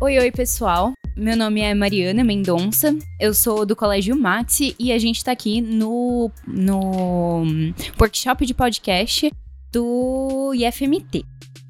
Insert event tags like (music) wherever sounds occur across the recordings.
Oi, oi, pessoal. Meu nome é Mariana Mendonça, eu sou do Colégio Maxi e a gente tá aqui no, no workshop de podcast do IFMT.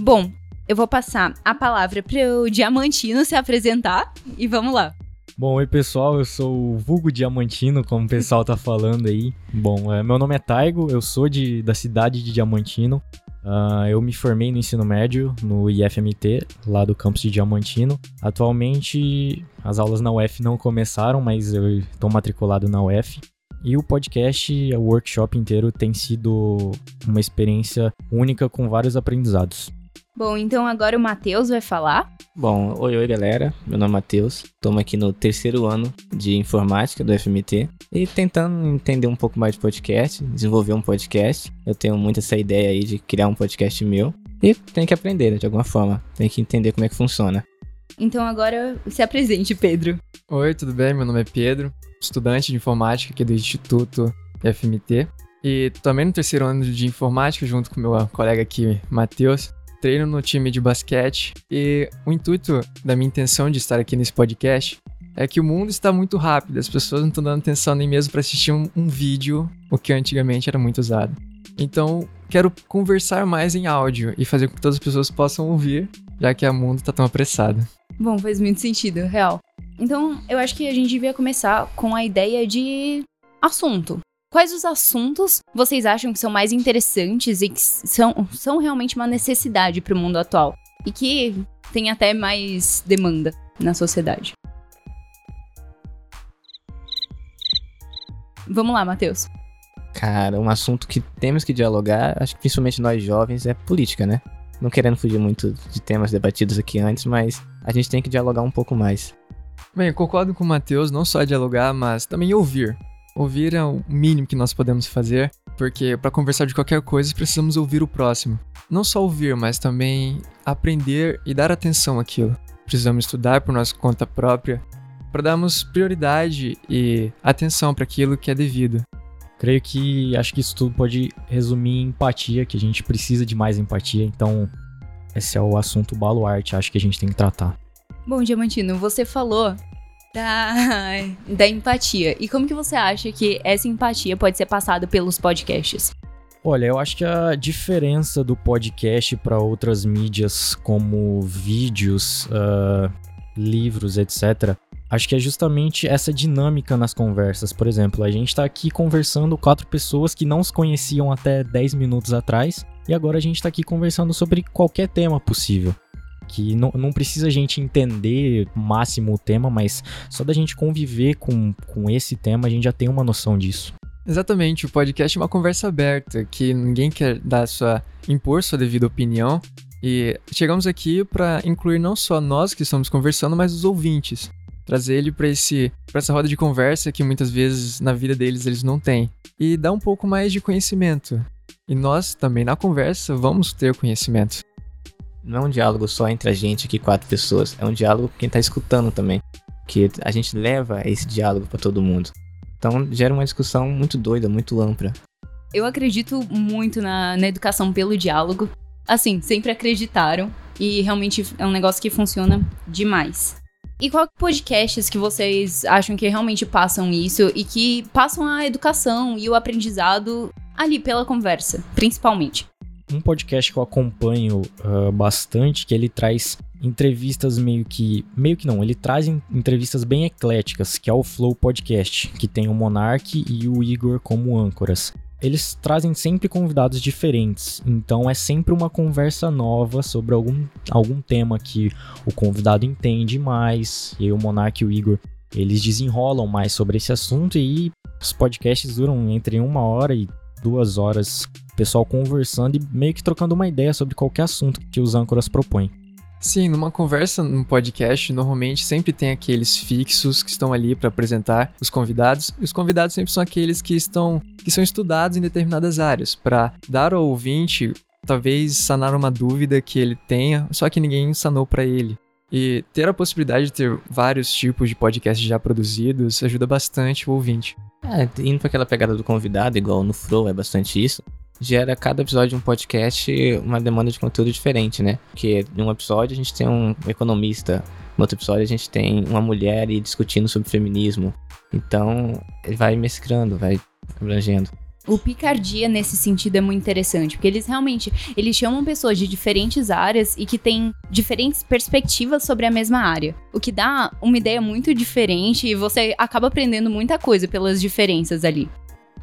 Bom, eu vou passar a palavra pro Diamantino se apresentar e vamos lá. Bom, oi pessoal, eu sou o Vulgo Diamantino, como o pessoal tá falando aí. Bom, é, meu nome é Taigo, eu sou de, da cidade de Diamantino. Uh, eu me formei no ensino médio no IFMT, lá do campus de Diamantino. Atualmente, as aulas na UF não começaram, mas eu estou matriculado na UF. E o podcast, o workshop inteiro, tem sido uma experiência única com vários aprendizados. Bom, então agora o Matheus vai falar. Bom, oi, oi galera, meu nome é Matheus, estamos aqui no terceiro ano de informática do FMT e tentando entender um pouco mais de podcast, desenvolver um podcast. Eu tenho muito essa ideia aí de criar um podcast meu e tem que aprender né, de alguma forma, tem que entender como é que funciona. Então agora se apresente, Pedro. Oi, tudo bem? Meu nome é Pedro, estudante de informática aqui do Instituto FMT e também no terceiro ano de informática junto com meu colega aqui, Matheus treino no time de basquete e o intuito da minha intenção de estar aqui nesse podcast é que o mundo está muito rápido, as pessoas não estão dando atenção nem mesmo para assistir um, um, vídeo, o que antigamente era muito usado. Então, quero conversar mais em áudio e fazer com que todas as pessoas possam ouvir, já que o mundo está tão apressado. Bom, faz muito sentido, real. Então, eu acho que a gente devia começar com a ideia de assunto. Quais os assuntos vocês acham que são mais interessantes e que são, são realmente uma necessidade para o mundo atual? E que tem até mais demanda na sociedade? Vamos lá, Matheus. Cara, um assunto que temos que dialogar, acho que principalmente nós jovens, é política, né? Não querendo fugir muito de temas debatidos aqui antes, mas a gente tem que dialogar um pouco mais. Bem, concordo com o Matheus, não só dialogar, mas também ouvir. Ouvir é o mínimo que nós podemos fazer, porque para conversar de qualquer coisa precisamos ouvir o próximo. Não só ouvir, mas também aprender e dar atenção àquilo. Precisamos estudar por nossa conta própria para darmos prioridade e atenção para aquilo que é devido. Creio que acho que isso tudo pode resumir em empatia, que a gente precisa de mais empatia, então esse é o assunto baluarte, acho que a gente tem que tratar. Bom, Diamantino, você falou da, (laughs) da empatia. E como que você acha que essa empatia pode ser passada pelos podcasts? Olha, eu acho que a diferença do podcast para outras mídias como vídeos, uh, livros, etc., acho que é justamente essa dinâmica nas conversas. Por exemplo, a gente está aqui conversando quatro pessoas que não se conheciam até 10 minutos atrás, e agora a gente está aqui conversando sobre qualquer tema possível que não, não precisa a gente entender máximo o tema, mas só da gente conviver com, com esse tema, a gente já tem uma noção disso. Exatamente, o podcast é uma conversa aberta, que ninguém quer dar sua impor sua devida opinião. E chegamos aqui para incluir não só nós que estamos conversando, mas os ouvintes. Trazer ele para esse para essa roda de conversa que muitas vezes na vida deles eles não têm. E dar um pouco mais de conhecimento. E nós também na conversa vamos ter conhecimento não é um diálogo só entre a gente aqui, quatro pessoas, é um diálogo com quem tá escutando também. Que a gente leva esse diálogo para todo mundo. Então gera uma discussão muito doida, muito ampla. Eu acredito muito na, na educação pelo diálogo. Assim, sempre acreditaram. E realmente é um negócio que funciona demais. E qual podcasts que vocês acham que realmente passam isso e que passam a educação e o aprendizado ali pela conversa, principalmente? Um podcast que eu acompanho uh, bastante, que ele traz entrevistas meio que. Meio que não, ele traz entrevistas bem ecléticas, que é o Flow Podcast, que tem o Monark e o Igor como âncoras. Eles trazem sempre convidados diferentes, então é sempre uma conversa nova sobre algum, algum tema que o convidado entende mais, e aí o Monark e o Igor eles desenrolam mais sobre esse assunto e os podcasts duram entre uma hora e duas horas pessoal conversando e meio que trocando uma ideia sobre qualquer assunto que os âncoras propõem. Sim, numa conversa, num podcast, normalmente sempre tem aqueles fixos que estão ali para apresentar os convidados. E os convidados sempre são aqueles que estão que são estudados em determinadas áreas para dar ao ouvinte talvez sanar uma dúvida que ele tenha, só que ninguém sanou para ele. E ter a possibilidade de ter vários tipos de podcasts já produzidos ajuda bastante o ouvinte. É, indo para aquela pegada do convidado, igual no Flow, é bastante isso gera cada episódio de um podcast uma demanda de conteúdo diferente, né? Porque em um episódio a gente tem um economista, No outro episódio a gente tem uma mulher e discutindo sobre feminismo. Então, ele vai mesclando, vai abrangendo. O Picardia, nesse sentido, é muito interessante, porque eles realmente eles chamam pessoas de diferentes áreas e que têm diferentes perspectivas sobre a mesma área. O que dá uma ideia muito diferente e você acaba aprendendo muita coisa pelas diferenças ali.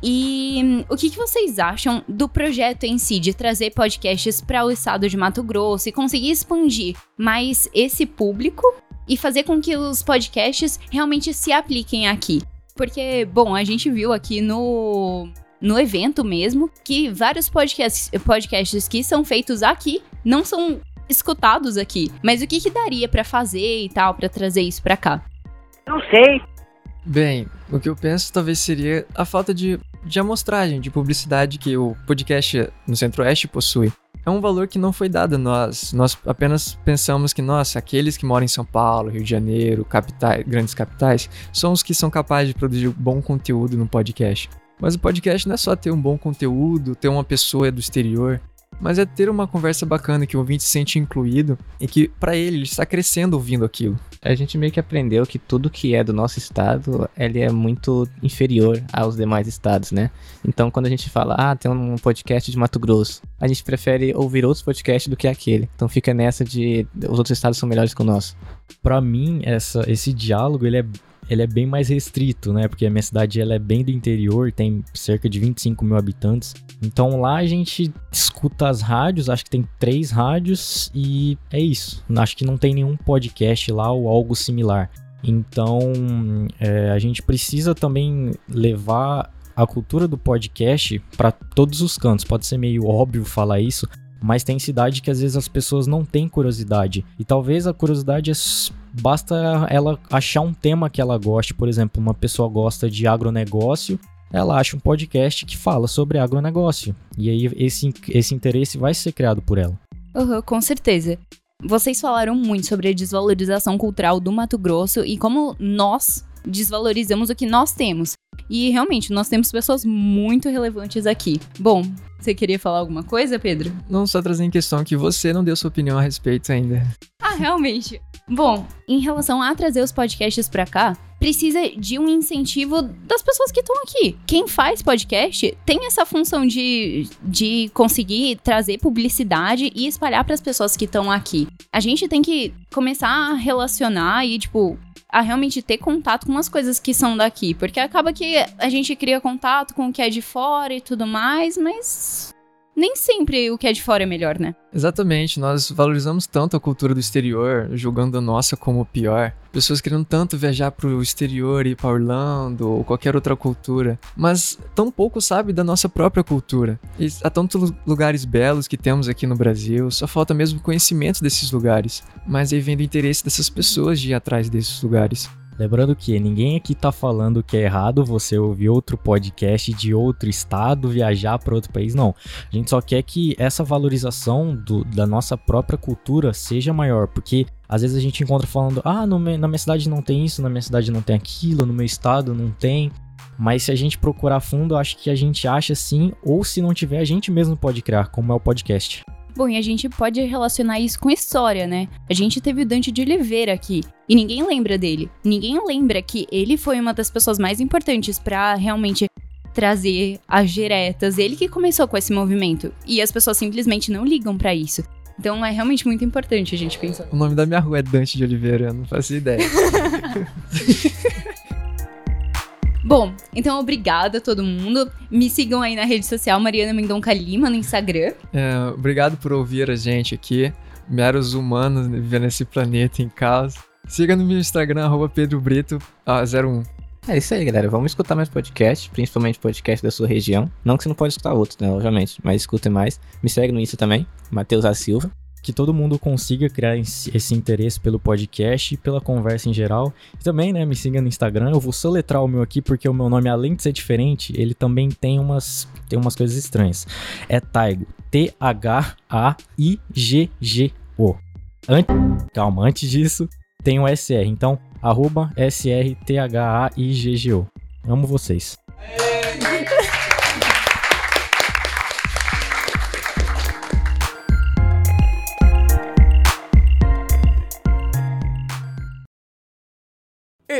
E hum, o que, que vocês acham do projeto em si, de trazer podcasts para o estado de Mato Grosso e conseguir expandir mais esse público e fazer com que os podcasts realmente se apliquem aqui? Porque, bom, a gente viu aqui no no evento mesmo, que vários podcasts, podcasts que são feitos aqui não são escutados aqui. Mas o que, que daria para fazer e tal, para trazer isso para cá? Não sei. Bem, o que eu penso talvez seria a falta de, de amostragem, de publicidade que o podcast no Centro-Oeste possui. É um valor que não foi dado a nós. Nós apenas pensamos que, nossa, aqueles que moram em São Paulo, Rio de Janeiro, capitais, grandes capitais, são os que são capazes de produzir bom conteúdo no podcast. Mas o podcast não é só ter um bom conteúdo, ter uma pessoa do exterior, mas é ter uma conversa bacana que o ouvinte se sente incluído e que para ele ele está crescendo ouvindo aquilo. A gente meio que aprendeu que tudo que é do nosso estado, ele é muito inferior aos demais estados, né? Então quando a gente fala, ah, tem um podcast de Mato Grosso, a gente prefere ouvir outros podcasts do que aquele. Então fica nessa de os outros estados são melhores que o nosso. Para mim, essa, esse diálogo ele é ele é bem mais restrito, né? Porque a minha cidade ela é bem do interior, tem cerca de 25 mil habitantes. Então lá a gente escuta as rádios, acho que tem três rádios e é isso. Acho que não tem nenhum podcast lá ou algo similar. Então é, a gente precisa também levar a cultura do podcast para todos os cantos. Pode ser meio óbvio falar isso, mas tem cidade que às vezes as pessoas não têm curiosidade. E talvez a curiosidade é basta ela achar um tema que ela goste. Por exemplo, uma pessoa gosta de agronegócio, ela acha um podcast que fala sobre agronegócio. E aí esse, esse interesse vai ser criado por ela. Uhum, com certeza. Vocês falaram muito sobre a desvalorização cultural do Mato Grosso e como nós desvalorizamos o que nós temos. E realmente, nós temos pessoas muito relevantes aqui. Bom, você queria falar alguma coisa, Pedro? Não só trazer em questão que você não deu sua opinião a respeito ainda. Ah, realmente. Bom, em relação a trazer os podcasts pra cá, precisa de um incentivo das pessoas que estão aqui. Quem faz podcast tem essa função de, de conseguir trazer publicidade e espalhar para as pessoas que estão aqui. A gente tem que começar a relacionar e, tipo, a realmente ter contato com as coisas que são daqui. Porque acaba que a gente cria contato com o que é de fora e tudo mais, mas nem sempre o que é de fora é melhor, né? Exatamente, nós valorizamos tanto a cultura do exterior, julgando a nossa como pior. Pessoas querendo tanto viajar pro exterior e para Orlando ou qualquer outra cultura, mas tão pouco sabe da nossa própria cultura. E há tantos lugares belos que temos aqui no Brasil, só falta mesmo conhecimento desses lugares. Mas aí vem do interesse dessas pessoas de ir atrás desses lugares. Lembrando que ninguém aqui tá falando que é errado você ouvir outro podcast de outro estado, viajar para outro país, não. A gente só quer que essa valorização do, da nossa própria cultura seja maior, porque às vezes a gente encontra falando, ah, no, na minha cidade não tem isso, na minha cidade não tem aquilo, no meu estado não tem. Mas se a gente procurar fundo, acho que a gente acha sim, ou se não tiver, a gente mesmo pode criar, como é o podcast. Bom, e a gente pode relacionar isso com história, né? A gente teve o Dante de Oliveira aqui, e ninguém lembra dele. Ninguém lembra que ele foi uma das pessoas mais importantes para realmente trazer as diretas, ele que começou com esse movimento. E as pessoas simplesmente não ligam para isso. Então é realmente muito importante a gente pensar. O nome da minha rua é Dante de Oliveira, eu não faço ideia. (laughs) Bom, então obrigada a todo mundo. Me sigam aí na rede social Mariana Mendonca Lima no Instagram. É, obrigado por ouvir a gente aqui, meros humanos vivendo nesse planeta em caos. Siga no meu Instagram, arroba pedrobrito01. É isso aí, galera. Vamos escutar mais podcast, principalmente podcast da sua região. Não que você não pode escutar outros, né? Obviamente, mas escute mais. Me segue no Insta também, Matheus A. Silva que todo mundo consiga criar esse interesse pelo podcast e pela conversa em geral. E também, né, me siga no Instagram. Eu vou soletrar o meu aqui porque o meu nome, além de ser diferente, ele também tem umas, tem umas coisas estranhas. É Taigo. T-H-A-I-G-G-O. Calma, antes disso, tem o SR. Então, arroba S-R-T-H-A-I-G-G-O. Amo vocês.